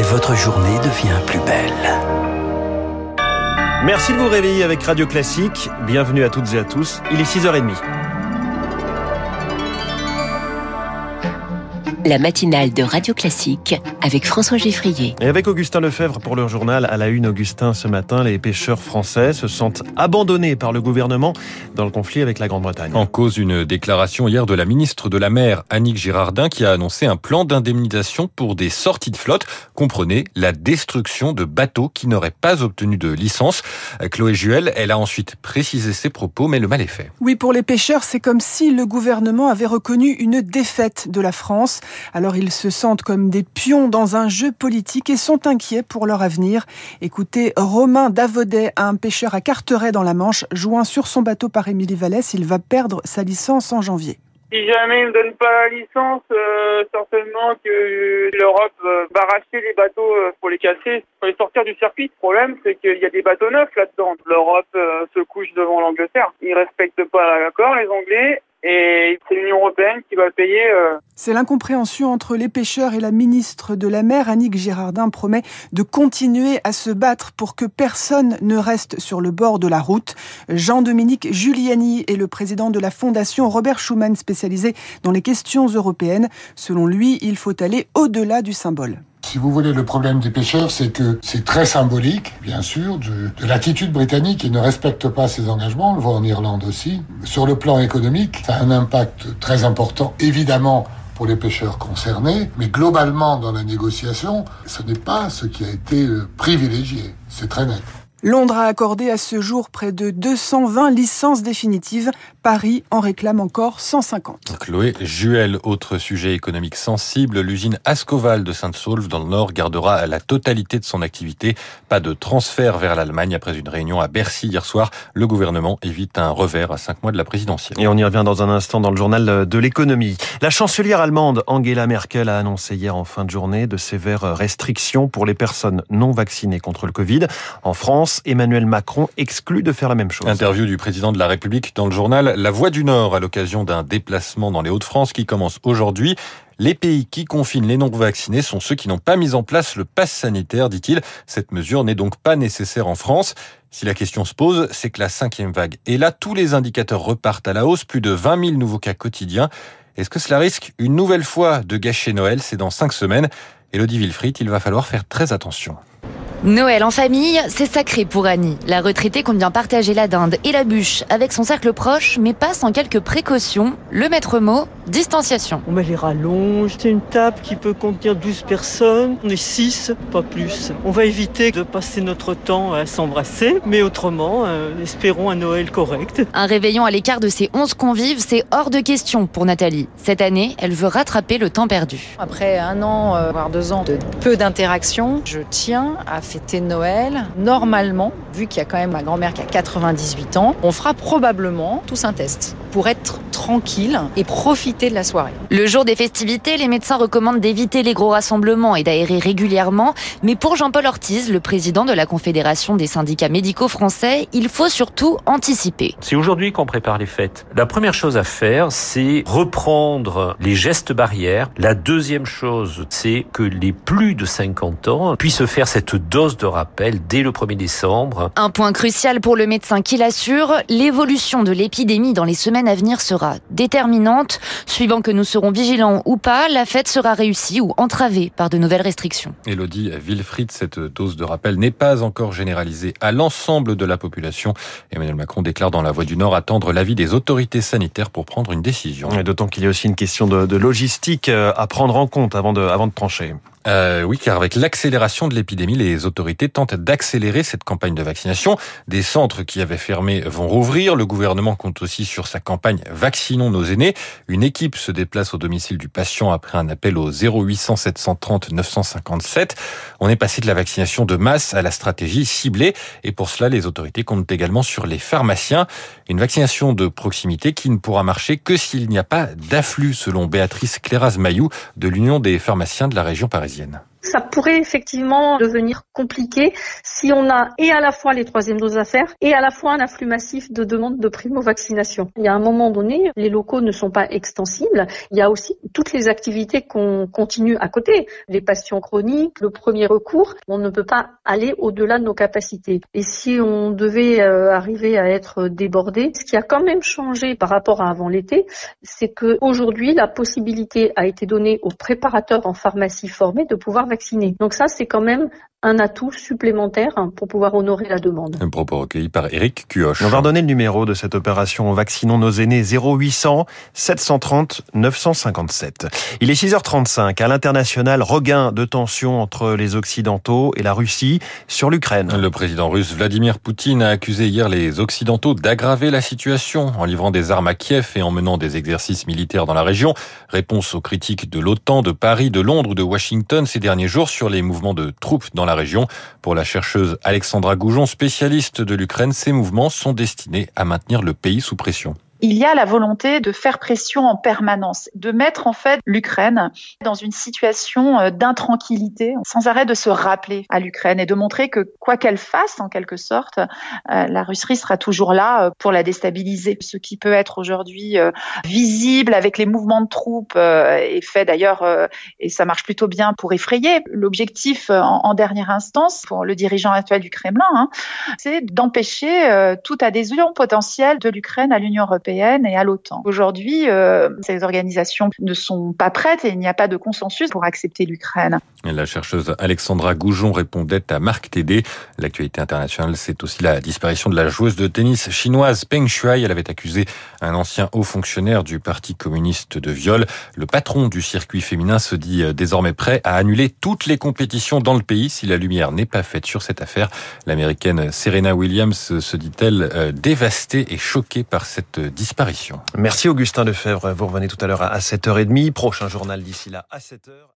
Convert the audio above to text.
et votre journée devient plus belle. Merci de vous réveiller avec Radio Classique. Bienvenue à toutes et à tous. Il est 6h30. La matinale de Radio Classique avec François Geffrier. Et avec Augustin Lefebvre pour leur journal à la une, Augustin, ce matin, les pêcheurs français se sentent abandonnés par le gouvernement dans le conflit avec la Grande-Bretagne. En cause, une déclaration hier de la ministre de la Mer, Annick Girardin, qui a annoncé un plan d'indemnisation pour des sorties de flotte. Comprenez la destruction de bateaux qui n'auraient pas obtenu de licence. Chloé Juel, elle a ensuite précisé ses propos, mais le mal est fait. Oui, pour les pêcheurs, c'est comme si le gouvernement avait reconnu une défaite de la France. Alors ils se sentent comme des pions dans un jeu politique et sont inquiets pour leur avenir. Écoutez, Romain Davodet, un pêcheur à Carteret dans la Manche, joint sur son bateau par Émilie Vallès, il va perdre sa licence en janvier. Si jamais ils ne donnent pas la licence, euh, certainement que l'Europe va racheter les bateaux euh, pour les casser, pour les sortir du circuit. Le problème, c'est qu'il y a des bateaux neufs là-dedans. L'Europe euh, se couche devant l'Angleterre. Ils respectent pas l'accord, les Anglais, et c'est l'Union européenne qui va payer. Euh. C'est l'incompréhension entre les pêcheurs et la ministre de la Mer, Annick Girardin, promet de continuer à se battre pour que personne ne reste sur le bord de la route. Jean-Dominique Giuliani est le président de la fondation Robert Schuman spécialisée dans les questions européennes. Selon lui, il faut aller au-delà du symbole. Si vous voulez, le problème des pêcheurs, c'est que c'est très symbolique, bien sûr, de, de l'attitude britannique qui ne respecte pas ses engagements. On le voit en Irlande aussi. Sur le plan économique, ça a un impact très important, évidemment, pour les pêcheurs concernés, mais globalement dans la négociation, ce n'est pas ce qui a été privilégié. C'est très net. Londres a accordé à ce jour près de 220 licences définitives. Paris en réclame encore 150. Chloé Juel, autre sujet économique sensible, l'usine Ascoval de Sainte-Saulve dans le Nord gardera la totalité de son activité. Pas de transfert vers l'Allemagne après une réunion à Bercy hier soir. Le gouvernement évite un revers à cinq mois de la présidentielle. Et on y revient dans un instant dans le journal de l'économie. La chancelière allemande Angela Merkel a annoncé hier en fin de journée de sévères restrictions pour les personnes non vaccinées contre le Covid. En France, Emmanuel Macron exclut de faire la même chose. Interview du président de la République dans le journal La Voix du Nord à l'occasion d'un déplacement dans les Hauts-de-France qui commence aujourd'hui. Les pays qui confinent les non-vaccinés sont ceux qui n'ont pas mis en place le pass sanitaire, dit-il. Cette mesure n'est donc pas nécessaire en France. Si la question se pose, c'est que la cinquième vague est là. Tous les indicateurs repartent à la hausse, plus de 20 000 nouveaux cas quotidiens. Est-ce que cela risque une nouvelle fois de gâcher Noël? C'est dans cinq semaines. Elodie Wilfried, il va falloir faire très attention. Noël en famille, c'est sacré pour Annie. La retraitée compte bien partager la dinde et la bûche avec son cercle proche, mais pas sans quelques précautions. Le maître mot, distanciation. On met les rallonges, c'est une table qui peut contenir 12 personnes, on est 6, pas plus. On va éviter de passer notre temps à s'embrasser, mais autrement, euh, espérons un Noël correct. Un réveillon à l'écart de ses 11 convives, c'est hors de question pour Nathalie. Cette année, elle veut rattraper le temps perdu. Après un an, euh, voire deux ans de peu d'interaction, je tiens à fêter Noël. Normalement, vu qu'il y a quand même ma grand-mère qui a 98 ans, on fera probablement tous un test pour être tranquille et profiter de la soirée. Le jour des festivités, les médecins recommandent d'éviter les gros rassemblements et d'aérer régulièrement. Mais pour Jean-Paul Ortiz, le président de la Confédération des syndicats médicaux français, il faut surtout anticiper. C'est aujourd'hui qu'on prépare les fêtes. La première chose à faire, c'est reprendre les gestes barrières. La deuxième chose, c'est que les plus de 50 ans puissent faire cette dose de rappel dès le 1er décembre. Un point crucial pour le médecin qui l'assure, l'évolution de l'épidémie dans les semaines à venir sera déterminante. Suivant que nous serons vigilants ou pas, la fête sera réussie ou entravée par de nouvelles restrictions. Elodie Wilfried, cette dose de rappel n'est pas encore généralisée à l'ensemble de la population. Emmanuel Macron déclare dans la Voix du Nord attendre l'avis des autorités sanitaires pour prendre une décision. D'autant qu'il y a aussi une question de, de logistique euh, à prendre en compte avant de, avant de trancher. Euh, oui, car avec l'accélération de l'épidémie, les autorités tentent d'accélérer cette campagne de vaccination. Des centres qui avaient fermé vont rouvrir. Le gouvernement compte aussi sur sa campagne Vaccinons nos aînés. Une équipe se déplace au domicile du patient après un appel au 0800 730 957. On est passé de la vaccination de masse à la stratégie ciblée. Et pour cela, les autorités comptent également sur les pharmaciens. Une vaccination de proximité qui ne pourra marcher que s'il n'y a pas d'afflux, selon Béatrice Cléraz-Mayou de l'Union des pharmaciens de la région parisienne parisienne. Ça pourrait effectivement devenir compliqué si on a et à la fois les troisièmes doses à faire et à la fois un afflux massif de demandes de primo-vaccination. Il y a un moment donné, les locaux ne sont pas extensibles. Il y a aussi toutes les activités qu'on continue à côté. Les patients chroniques, le premier recours, on ne peut pas aller au-delà de nos capacités. Et si on devait euh, arriver à être débordé, ce qui a quand même changé par rapport à avant l'été, c'est que aujourd'hui la possibilité a été donnée aux préparateurs en pharmacie formés de pouvoir Donc ça, c'est quand même un atout supplémentaire pour pouvoir honorer la demande. Un propos recueilli par Eric Cuoche. On va redonner le numéro de cette opération Vaccinons nos aînés 0800 730 957. Il est 6h35 à l'international regain de tension entre les occidentaux et la Russie sur l'Ukraine. Le président russe Vladimir Poutine a accusé hier les occidentaux d'aggraver la situation en livrant des armes à Kiev et en menant des exercices militaires dans la région. Réponse aux critiques de l'OTAN, de Paris, de Londres ou de Washington ces derniers jours sur les mouvements de troupes dans la Pour la chercheuse Alexandra Goujon, spécialiste de l'Ukraine, ces mouvements sont destinés à maintenir le pays sous pression il y a la volonté de faire pression en permanence, de mettre en fait l'Ukraine dans une situation euh, d'intranquillité, sans arrêt de se rappeler à l'Ukraine et de montrer que quoi qu'elle fasse, en quelque sorte, euh, la Russie sera toujours là euh, pour la déstabiliser. Ce qui peut être aujourd'hui visible avec les mouvements de troupes est fait d'ailleurs, et ça marche plutôt bien pour effrayer. L'objectif en, dernière instance pour le dirigeant actuel du Kremlin, hein, c'est d'empêcher toute adhésion potentielle de l'Ukraine à l'Union européenne et à l'OTAN. Aujourd'hui, euh, ces organisations ne sont pas prêtes et il n'y a pas de consensus pour accepter l'Ukraine. La chercheuse Alexandra Goujon répondait à Marc Tédé. L'actualité internationale, c'est aussi la disparition de la joueuse de tennis chinoise Peng Shuai. Elle avait accusé un ancien haut fonctionnaire du Parti communiste de viol. Le patron du circuit féminin se dit euh, désormais prêt à annuler toutes les compétitions dans le pays si la lumière n'est pas faite sur cette affaire. L'américaine Serena Williams se dit-elle euh, dévastée et choquée par cette Merci Augustin Lefebvre. Vous revenez tout à l'heure à 7h30. Prochain journal d'ici là à 7h.